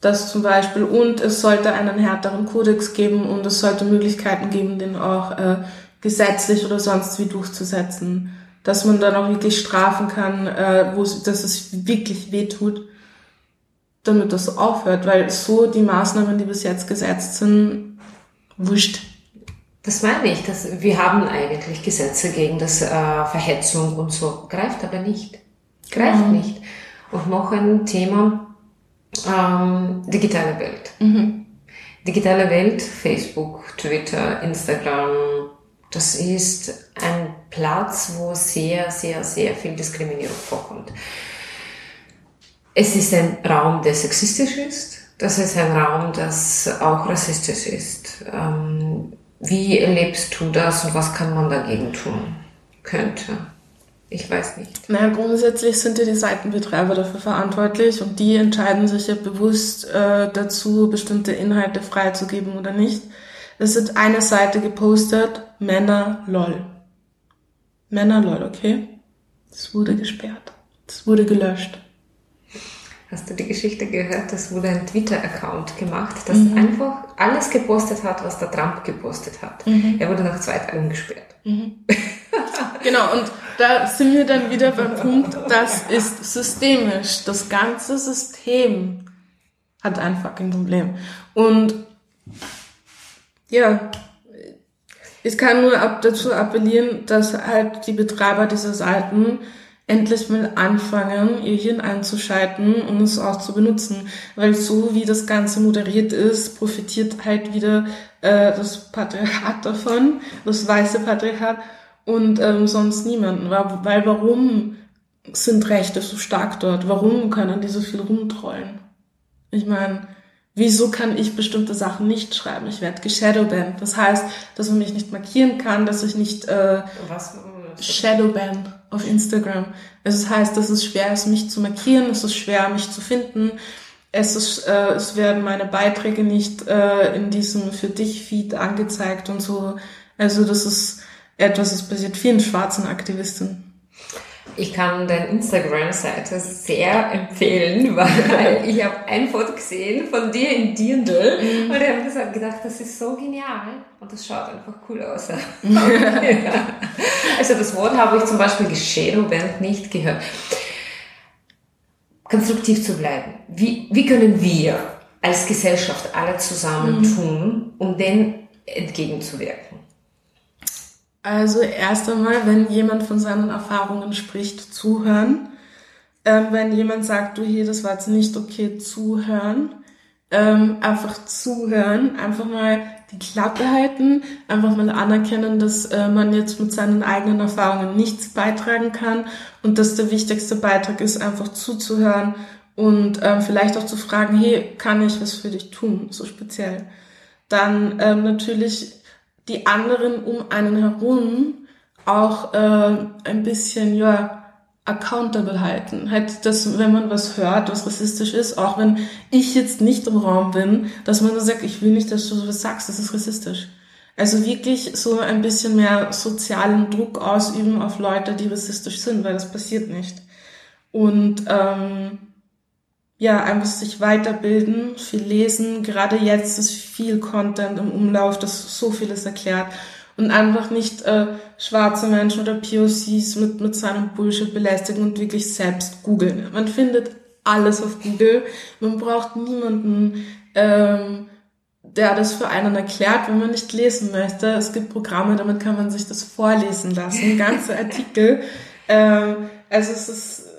Das zum Beispiel. Und es sollte einen härteren Kodex geben und es sollte Möglichkeiten geben, den auch äh, gesetzlich oder sonst wie durchzusetzen dass man dann auch wirklich strafen kann, äh, wo dass es wirklich wehtut, damit das aufhört, weil so die Maßnahmen, die bis jetzt gesetzt sind, wurscht. Das meine ich, dass wir haben eigentlich Gesetze gegen das äh, Verhetzung und so, greift aber nicht. Greift mhm. nicht. Und noch ein Thema, ähm, digitale Welt. Mhm. Digitale Welt, Facebook, Twitter, Instagram, das ist ein Platz, wo sehr, sehr, sehr viel Diskriminierung vorkommt. Es ist ein Raum, der sexistisch ist. Das ist ein Raum, das auch rassistisch ist. Ähm, wie erlebst du das und was kann man dagegen tun? Könnte. Ich weiß nicht. Naja, grundsätzlich sind ja die Seitenbetreiber dafür verantwortlich und die entscheiden sich ja bewusst äh, dazu, bestimmte Inhalte freizugeben oder nicht. Es wird eine Seite gepostet, Männer lol. Männer lol, okay? Es wurde gesperrt. Es wurde gelöscht. Hast du die Geschichte gehört? Es wurde ein Twitter-Account gemacht, das mhm. einfach alles gepostet hat, was der Trump gepostet hat. Mhm. Er wurde nach zwei Tagen gesperrt. Mhm. genau, und da sind wir dann wieder beim Punkt, das ist systemisch. Das ganze System hat ein fucking Problem. Und ja, ich kann nur ab, dazu appellieren, dass halt die Betreiber dieser Seiten endlich mal anfangen, ihr Hirn einzuschalten und es auch zu benutzen. Weil so wie das Ganze moderiert ist, profitiert halt wieder äh, das Patriarchat davon, das weiße Patriarchat und ähm, sonst niemanden. Weil, weil warum sind Rechte so stark dort? Warum können die so viel rumtrollen? Ich meine, wieso kann ich bestimmte Sachen nicht schreiben? Ich werde geshadowbanned. Das heißt, dass man mich nicht markieren kann, dass ich nicht äh, Was? Shadowbanned auf Instagram. Also das heißt, dass es schwer ist, mich zu markieren, es ist schwer, mich zu finden. Es, ist, äh, es werden meine Beiträge nicht äh, in diesem für dich Feed angezeigt und so. Also das ist etwas, das passiert vielen schwarzen Aktivisten. Ich kann deine Instagram-Seite sehr empfehlen, weil ich habe ein Foto gesehen von dir in Dirndl mhm. und ich habe gesagt, gedacht, das ist so genial und das schaut einfach cool aus. Also das Wort habe ich zum Beispiel Geschädoband nicht gehört. Konstruktiv zu bleiben. Wie, wie können wir als Gesellschaft alle zusammen mhm. tun, um dem entgegenzuwirken? Also erst einmal, wenn jemand von seinen Erfahrungen spricht, zuhören. Ähm, wenn jemand sagt, du hier, das war jetzt nicht okay, zuhören. Ähm, einfach zuhören, einfach mal die Klappe halten, einfach mal anerkennen, dass äh, man jetzt mit seinen eigenen Erfahrungen nichts beitragen kann und dass der wichtigste Beitrag ist, einfach zuzuhören und ähm, vielleicht auch zu fragen, hey, kann ich was für dich tun, so speziell. Dann ähm, natürlich die anderen um einen herum auch äh, ein bisschen, ja, accountable halten. Halt, dass wenn man was hört, was rassistisch ist, auch wenn ich jetzt nicht im Raum bin, dass man dann sagt, ich will nicht, dass du sowas sagst, das ist rassistisch. Also wirklich so ein bisschen mehr sozialen Druck ausüben auf Leute, die rassistisch sind, weil das passiert nicht. Und ähm, ja, einfach sich weiterbilden, viel lesen. Gerade jetzt ist viel Content im Umlauf, das so vieles erklärt. Und einfach nicht äh, schwarze Menschen oder POCs mit, mit seinem Bullshit belästigen und wirklich selbst googeln. Man findet alles auf Google. Man braucht niemanden, ähm, der das für einen erklärt, wenn man nicht lesen möchte. Es gibt Programme, damit kann man sich das vorlesen lassen, ganze Artikel. Ähm, also es ist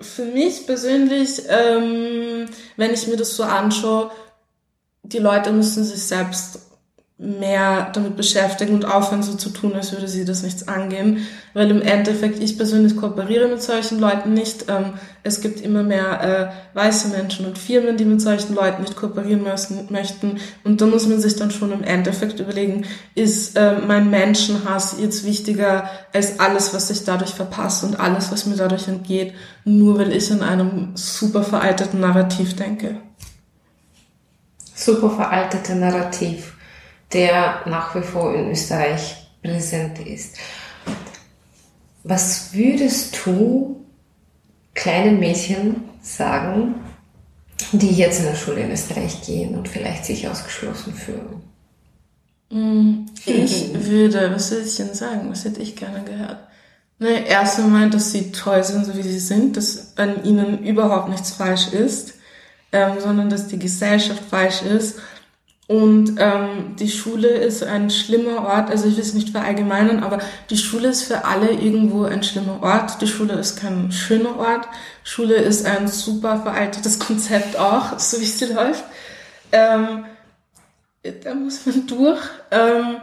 für mich persönlich, ähm, wenn ich mir das so anschaue, die Leute müssen sich selbst mehr damit beschäftigen und aufhören so zu tun, als würde sie das nichts angehen. Weil im Endeffekt, ich persönlich kooperiere mit solchen Leuten nicht. Ähm, es gibt immer mehr äh, weiße Menschen und Firmen, die mit solchen Leuten nicht kooperieren müssen, möchten. Und da muss man sich dann schon im Endeffekt überlegen, ist äh, mein Menschenhass jetzt wichtiger als alles, was ich dadurch verpasse und alles, was mir dadurch entgeht, nur weil ich in einem super veralteten Narrativ denke. Super veraltete Narrativ der nach wie vor in Österreich präsent ist. Was würdest du kleinen Mädchen sagen, die jetzt in der Schule in Österreich gehen und vielleicht sich ausgeschlossen fühlen? Mm, ich würde, was würde ich denn sagen? Was hätte ich gerne gehört? Ne, erst einmal, dass sie toll sind, so wie sie sind, dass an ihnen überhaupt nichts falsch ist, ähm, sondern dass die Gesellschaft falsch ist und ähm, die Schule ist ein schlimmer Ort, also ich will es nicht verallgemeinern, aber die Schule ist für alle irgendwo ein schlimmer Ort. Die Schule ist kein schöner Ort. Schule ist ein super veraltetes Konzept auch, so wie sie läuft. Ähm, da muss man durch. Ähm,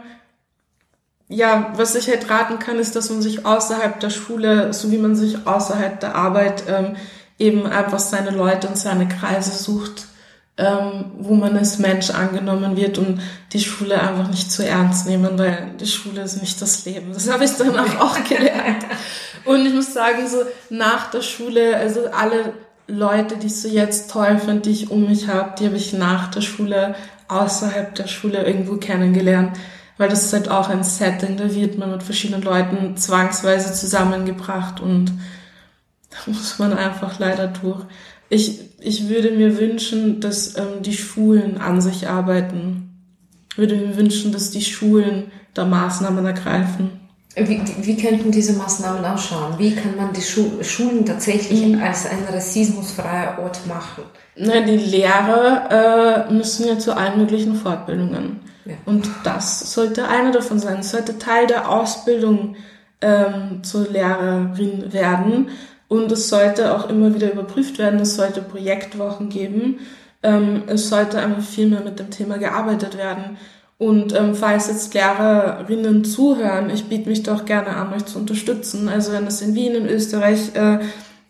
ja, was ich halt raten kann, ist, dass man sich außerhalb der Schule, so wie man sich außerhalb der Arbeit ähm, eben einfach seine Leute und seine Kreise sucht, ähm, wo man als Mensch angenommen wird und die Schule einfach nicht zu ernst nehmen, weil die Schule ist nicht das Leben. Das habe ich danach auch gelernt. Und ich muss sagen, so nach der Schule, also alle Leute, die ich so jetzt toll finde, die ich um mich habe, die habe ich nach der Schule, außerhalb der Schule irgendwo kennengelernt. Weil das ist halt auch ein Setting, da wird man mit verschiedenen Leuten zwangsweise zusammengebracht und da muss man einfach leider durch. Ich, ich würde mir wünschen, dass ähm, die Schulen an sich arbeiten. Ich würde mir wünschen, dass die Schulen da Maßnahmen ergreifen. Wie, wie könnten diese Maßnahmen ausschauen? Wie kann man die Schu Schulen tatsächlich mhm. als ein rassismusfreier Ort machen? Na, die Lehrer äh, müssen ja zu allen möglichen Fortbildungen. Ja. Und das sollte eine davon sein. Es sollte Teil der Ausbildung ähm, zur Lehrerin werden. Und es sollte auch immer wieder überprüft werden. Es sollte Projektwochen geben. Ähm, es sollte einfach viel mehr mit dem Thema gearbeitet werden. Und ähm, falls jetzt Lehrerinnen zuhören, ich biete mich doch gerne an, euch zu unterstützen. Also wenn es in Wien, in Österreich, äh,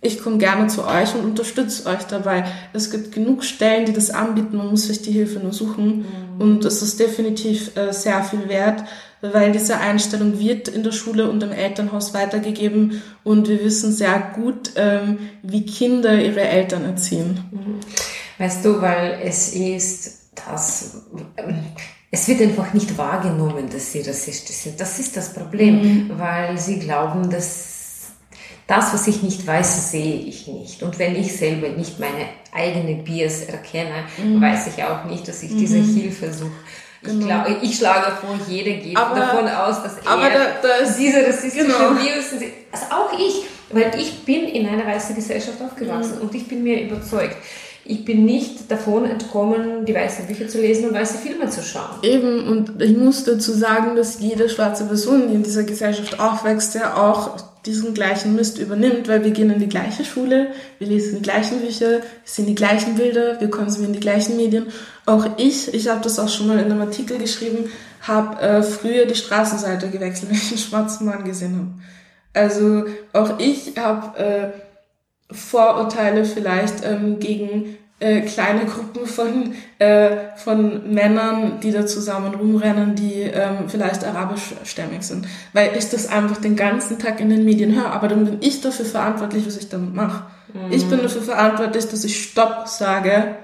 ich komme gerne zu euch und unterstütze euch dabei. Es gibt genug Stellen, die das anbieten, man muss sich die Hilfe nur suchen. Mhm. Und es ist definitiv äh, sehr viel wert, weil diese Einstellung wird in der Schule und im Elternhaus weitergegeben und wir wissen sehr gut, ähm, wie Kinder ihre Eltern erziehen. Mhm. Weißt du, weil es ist das, ähm, es wird einfach nicht wahrgenommen, dass sie rassistisch sind. Das ist das Problem, mhm. weil sie glauben, dass das, was ich nicht weiß, sehe ich nicht. Und wenn ich selber nicht meine eigene Bias erkenne, mhm. weiß ich auch nicht, dass ich mhm. diese Hilfe suche. Genau. Ich, glaube, ich schlage vor, jeder geht aber, davon aus, dass er aber da, da diese rassistische genau. Bias, also auch ich, weil ich bin in einer weißen Gesellschaft aufgewachsen mhm. und ich bin mir überzeugt, ich bin nicht davon entkommen, die weißen Bücher zu lesen und weiße Filme zu schauen. Eben, und ich muss dazu sagen, dass jede schwarze Person, die in dieser Gesellschaft aufwächst, ja auch diesen gleichen Mist übernimmt, weil wir gehen in die gleiche Schule, wir lesen die gleichen Bücher, wir sehen die gleichen Bilder, wir konsumieren die gleichen Medien. Auch ich, ich habe das auch schon mal in einem Artikel geschrieben, habe äh, früher die Straßenseite gewechselt, wenn ich einen schwarzen Mann gesehen habe. Also auch ich habe äh, Vorurteile vielleicht ähm, gegen äh, kleine Gruppen von, äh, von Männern, die da zusammen rumrennen, die ähm, vielleicht arabischstämmig sind. Weil ich das einfach den ganzen Tag in den Medien höre. Aber dann bin ich dafür verantwortlich, was ich damit mache. Mhm. Ich bin dafür verantwortlich, dass ich Stopp sage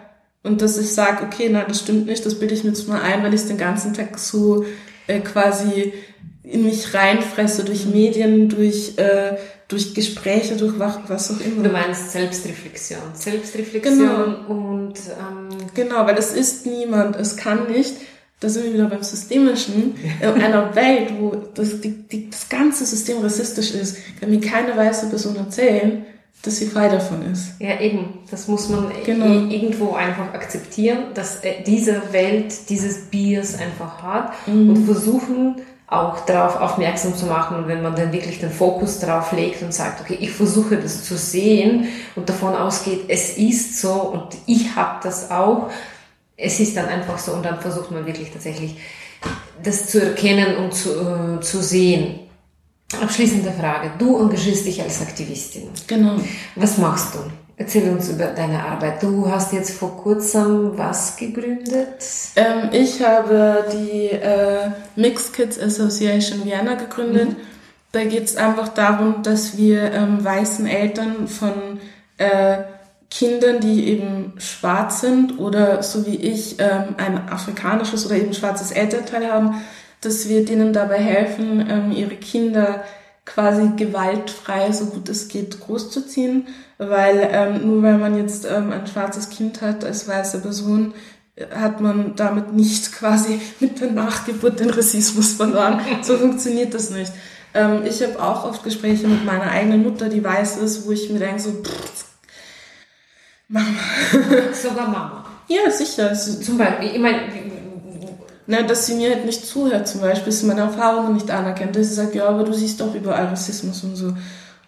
und dass ich sage, okay, nein, das stimmt nicht, das bilde ich mir jetzt mal ein, weil ich es den ganzen Tag so äh, quasi in mich reinfresse durch Medien, durch äh, durch Gespräche, durch was auch immer. Du meinst Selbstreflexion. Selbstreflexion genau. und... Ähm genau, weil es ist niemand, es kann nicht, da sind wir wieder beim Systemischen, in einer Welt, wo das, die, die, das ganze System rassistisch ist, kann mir keine weiße Person erzählen, dass sie frei davon ist. Ja, eben. Das muss man genau. irgendwo einfach akzeptieren, dass äh, diese Welt dieses Bias einfach hat mhm. und versuchen, auch darauf aufmerksam zu machen und wenn man dann wirklich den Fokus darauf legt und sagt, okay, ich versuche das zu sehen und davon ausgeht, es ist so und ich habe das auch, es ist dann einfach so und dann versucht man wirklich tatsächlich das zu erkennen und zu, äh, zu sehen. Abschließende Frage. Du engagierst dich als Aktivistin. Genau. Was machst du? Erzähl uns über deine Arbeit. Du hast jetzt vor kurzem was gegründet? Ähm, ich habe die äh, Mixed Kids Association Vienna gegründet. Mhm. Da geht es einfach darum, dass wir ähm, weißen Eltern von äh, Kindern, die eben schwarz sind oder so wie ich ähm, ein afrikanisches oder eben schwarzes Elternteil haben, dass wir denen dabei helfen, ähm, ihre Kinder quasi gewaltfrei, so gut es geht, großzuziehen weil ähm, nur weil man jetzt ähm, ein schwarzes Kind hat als weiße Person, hat man damit nicht quasi mit der Nachgeburt den Rassismus verloren. so funktioniert das nicht. Ähm, ich habe auch oft Gespräche mit meiner eigenen Mutter, die weiß ist, wo ich mir denke so, pff, Mama. Sogar Mama. Ja, sicher. Zum Beispiel, ich meine, ne, dass sie mir halt nicht zuhört zum Beispiel, dass sie meine Erfahrungen nicht anerkennt, dass sie sagt, ja, aber du siehst doch überall Rassismus und so.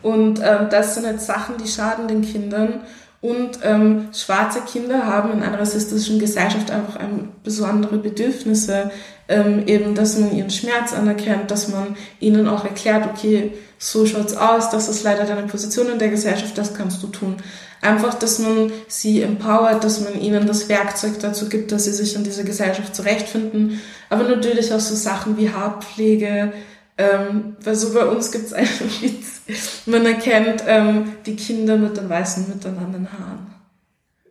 Und ähm, das sind halt Sachen, die schaden den Kindern. Und ähm, schwarze Kinder haben in einer rassistischen Gesellschaft einfach ähm, besondere Bedürfnisse, ähm, eben, dass man ihren Schmerz anerkennt, dass man ihnen auch erklärt, okay, so schaut's aus, das ist leider deine Position in der Gesellschaft, das kannst du tun. Einfach, dass man sie empowert, dass man ihnen das Werkzeug dazu gibt, dass sie sich in dieser Gesellschaft zurechtfinden. Aber natürlich auch so Sachen wie Haarpflege, ähm, weil so bei uns gibt's einen Witz. Man erkennt ähm, die Kinder mit den weißen mitteinander Haaren.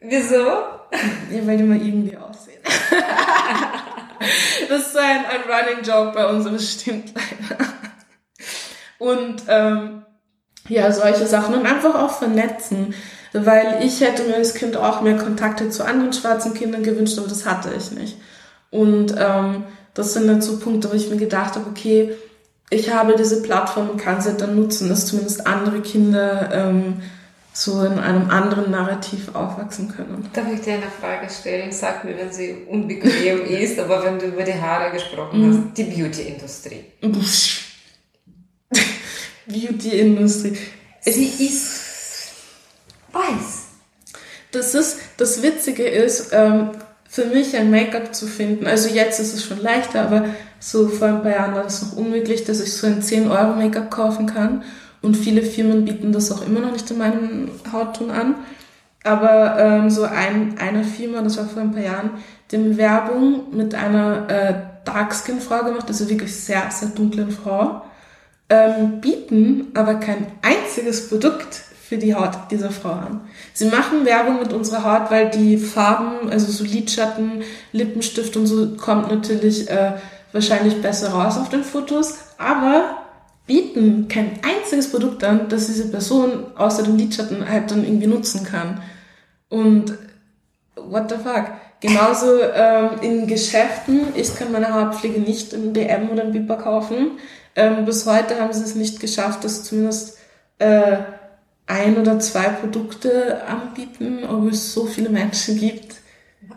Wieso? Ja, weil die mal irgendwie aussehen. das ist ein, ein Running Joke bei uns, aber stimmt leider. Und ähm, ja, solche Sachen und einfach auch vernetzen. Weil ich hätte mir als Kind auch mehr Kontakte zu anderen schwarzen Kindern gewünscht, aber das hatte ich nicht. Und ähm, das sind dann so Punkte, wo ich mir gedacht habe, okay, ich habe diese Plattform und kann sie dann nutzen, dass zumindest andere Kinder ähm, so in einem anderen Narrativ aufwachsen können. Darf ich dir eine Frage stellen? Sag mir, wenn sie unbequem ist, aber wenn du über die Haare gesprochen mhm. hast, die Beauty-Industrie. Beauty-Industrie. Sie ist weiß. Das ist, das Witzige ist, ähm, für mich ein Make-up zu finden. Also jetzt ist es schon leichter, aber so vor ein paar Jahren war das noch unmöglich, dass ich so ein 10 Euro Make-up kaufen kann. Und viele Firmen bieten das auch immer noch nicht in meinem Hautton an. Aber ähm, so ein, eine Firma, das war vor ein paar Jahren, die haben Werbung mit einer äh, Dark-Skin-Frau gemacht, also wirklich sehr, sehr dunklen Frau, ähm, bieten aber kein einziges Produkt für die Haut dieser Frau an. Sie machen Werbung mit unserer Haut, weil die Farben, also so Lidschatten, Lippenstift und so, kommt natürlich äh, wahrscheinlich besser raus auf den Fotos, aber bieten kein einziges Produkt an, das diese Person außer den Lidschatten halt dann irgendwie nutzen kann. Und what the fuck? Genauso ähm, in Geschäften, ich kann meine Haarpflege nicht im DM oder im Biber kaufen. Ähm, bis heute haben sie es nicht geschafft, dass zumindest äh, ein oder zwei Produkte anbieten, obwohl es so viele Menschen gibt.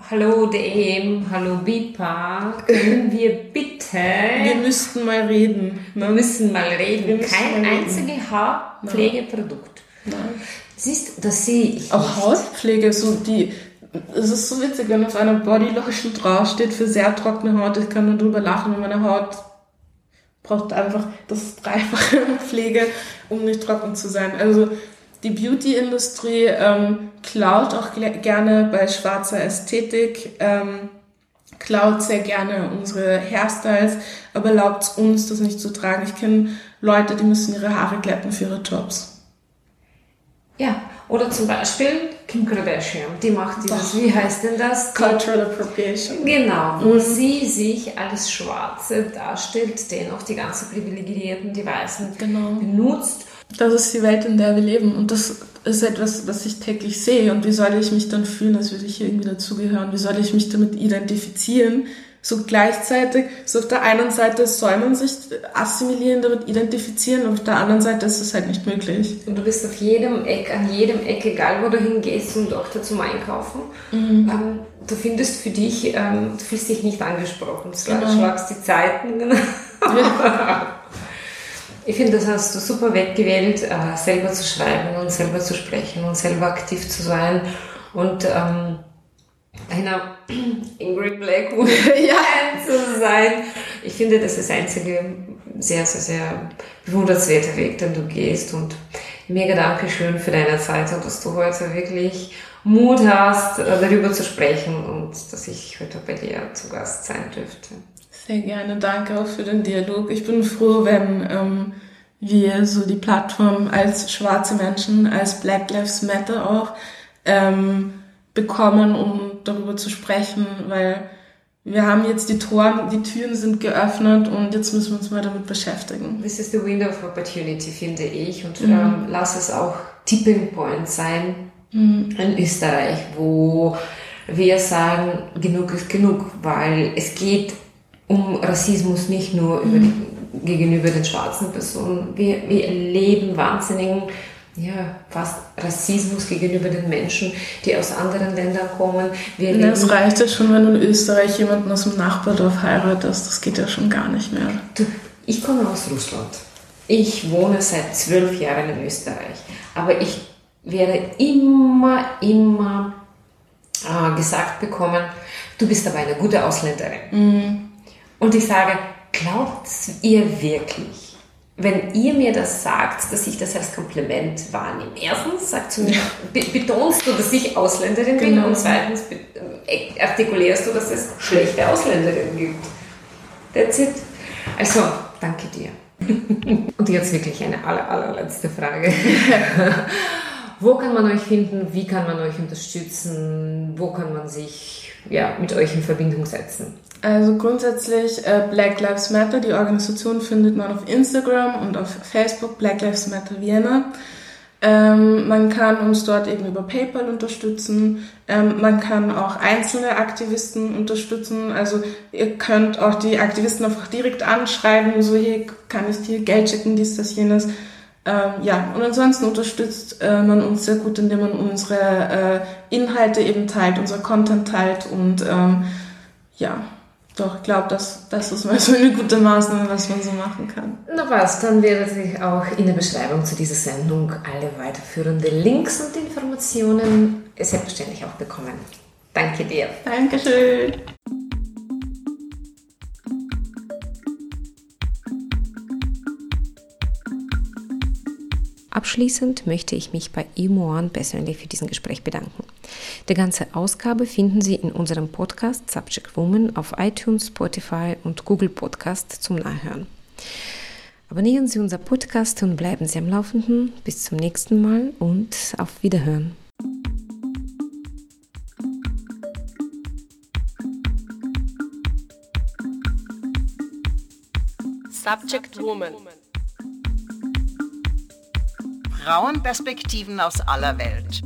Hallo DM, hallo Bipa, können wir bitte... Wir müssten mal reden. Ne? Wir müssen mal reden. Kein einziges Haarpflegeprodukt. Nein. Siehst du, dass sie... Auch Hautpflege, so die... Es ist so witzig, wenn auf einer Bodylotion draufsteht für sehr trockene Haut. Ich kann nur drüber lachen, wenn meine Haut braucht einfach das dreifache Pflege, um nicht trocken zu sein. Also die Beauty-Industrie ähm, klaut auch gerne bei schwarzer Ästhetik, ähm, klaut sehr gerne unsere Hairstyles, aber erlaubt uns, das nicht zu tragen. Ich kenne Leute, die müssen ihre Haare glätten für ihre Jobs. Ja, oder zum Beispiel Kim Kardashian, die macht dieses, Doch. wie heißt denn das? Cultural Appropriation. Genau, wo mhm. sie sich als Schwarze darstellt, dennoch die ganzen Privilegierten, die Weißen genau. benutzt das ist die Welt, in der wir leben. Und das ist etwas, was ich täglich sehe. Und wie soll ich mich dann fühlen, als würde ich hier irgendwie dazugehören? Wie soll ich mich damit identifizieren? So gleichzeitig, so auf der einen Seite soll man sich assimilieren, damit identifizieren, und auf der anderen Seite ist es halt nicht möglich. Und du bist auf jedem Eck, an jedem Eck, egal wo du hingehst und auch da zum Einkaufen, mhm. ähm, du findest für dich, ähm, du fühlst dich nicht angesprochen. Du genau. schlagst die Zeiten. Ja. Ich finde, das hast du super weggewählt, äh, selber zu schreiben und selber zu sprechen und selber aktiv zu sein und ähm, einer Ingrid Blackwood ja. zu sein. Ich finde, das ist der einzige sehr, sehr, sehr bewundernswerte Weg, den du gehst und mega Dankeschön für deine Zeit und dass du heute wirklich Mut hast, äh, darüber zu sprechen und dass ich heute bei dir zu Gast sein dürfte. Sehr gerne, danke auch für den Dialog. Ich bin froh, wenn ähm, wir so die Plattform als schwarze Menschen, als Black Lives Matter auch ähm, bekommen, um darüber zu sprechen, weil wir haben jetzt die Toren, die Türen sind geöffnet und jetzt müssen wir uns mal damit beschäftigen. This is the window of opportunity, finde ich. Und mhm. ähm, lass es auch Tipping Point sein mhm. in Österreich, wo wir sagen, genug ist genug, weil es geht um Rassismus nicht nur über die, gegenüber den schwarzen Personen. Wir, wir erleben wahnsinnigen, ja, fast Rassismus gegenüber den Menschen, die aus anderen Ländern kommen. Wir ja, es reicht ja schon, wenn du in Österreich jemanden aus dem Nachbardorf heiratest. Das geht ja schon gar nicht mehr. Du, ich komme aus Russland. Ich wohne seit zwölf Jahren in Österreich. Aber ich werde immer, immer äh, gesagt bekommen, du bist aber eine gute Ausländerin. Mhm. Und ich sage, glaubt ihr wirklich, wenn ihr mir das sagt, dass ich das als Kompliment wahrnehme? Erstens sagt zu mir, ja. betonst du, dass ich Ausländerin genau. bin und zweitens äh, artikulierst du, dass es schlechte Ausländerinnen gibt. That's it. Also, danke dir. und jetzt wirklich eine aller, allerletzte Frage. Wo kann man euch finden? Wie kann man euch unterstützen? Wo kann man sich ja, mit euch in Verbindung setzen? Also grundsätzlich äh, Black Lives Matter, die Organisation findet man auf Instagram und auf Facebook, Black Lives Matter Vienna. Ähm, man kann uns dort eben über PayPal unterstützen. Ähm, man kann auch einzelne Aktivisten unterstützen. Also ihr könnt auch die Aktivisten einfach direkt anschreiben, so hier kann ich dir Geld schicken, dies, das, jenes. Ähm, ja, und ansonsten unterstützt äh, man uns sehr gut, indem man unsere äh, Inhalte eben teilt, unser Content teilt und ähm, ja, doch, ich glaube, das, das ist mal so eine gute Maßnahme, was man so machen kann. Na was, dann werde ich auch in der Beschreibung zu dieser Sendung alle weiterführenden Links und Informationen selbstverständlich auch bekommen. Danke dir. Dankeschön. Abschließend möchte ich mich bei Imoan persönlich für diesen Gespräch bedanken. Die ganze Ausgabe finden Sie in unserem Podcast Subject Woman auf iTunes, Spotify und Google Podcast zum Nachhören. Abonnieren Sie unser Podcast und bleiben Sie am Laufenden. Bis zum nächsten Mal und auf Wiederhören. Subject Woman Frauenperspektiven aus aller Welt.